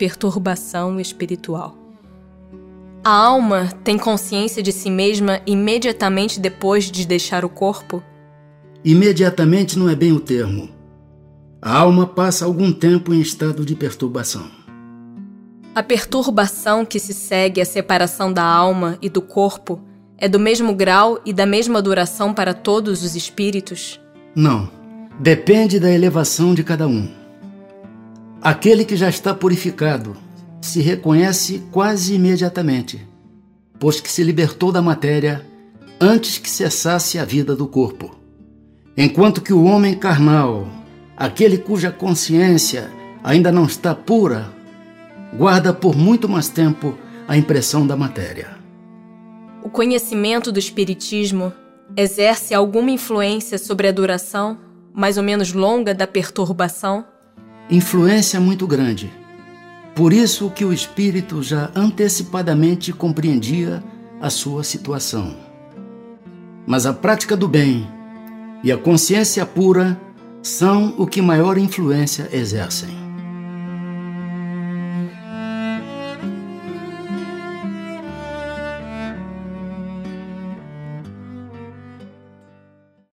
perturbação espiritual. A alma tem consciência de si mesma imediatamente depois de deixar o corpo? Imediatamente não é bem o termo. A alma passa algum tempo em estado de perturbação. A perturbação que se segue à separação da alma e do corpo é do mesmo grau e da mesma duração para todos os espíritos? Não. Depende da elevação de cada um. Aquele que já está purificado se reconhece quase imediatamente, pois que se libertou da matéria antes que cessasse a vida do corpo. Enquanto que o homem carnal, aquele cuja consciência ainda não está pura, guarda por muito mais tempo a impressão da matéria. O conhecimento do Espiritismo exerce alguma influência sobre a duração, mais ou menos longa, da perturbação? Influência muito grande. Por isso que o espírito já antecipadamente compreendia a sua situação. Mas a prática do bem e a consciência pura são o que maior influência exercem.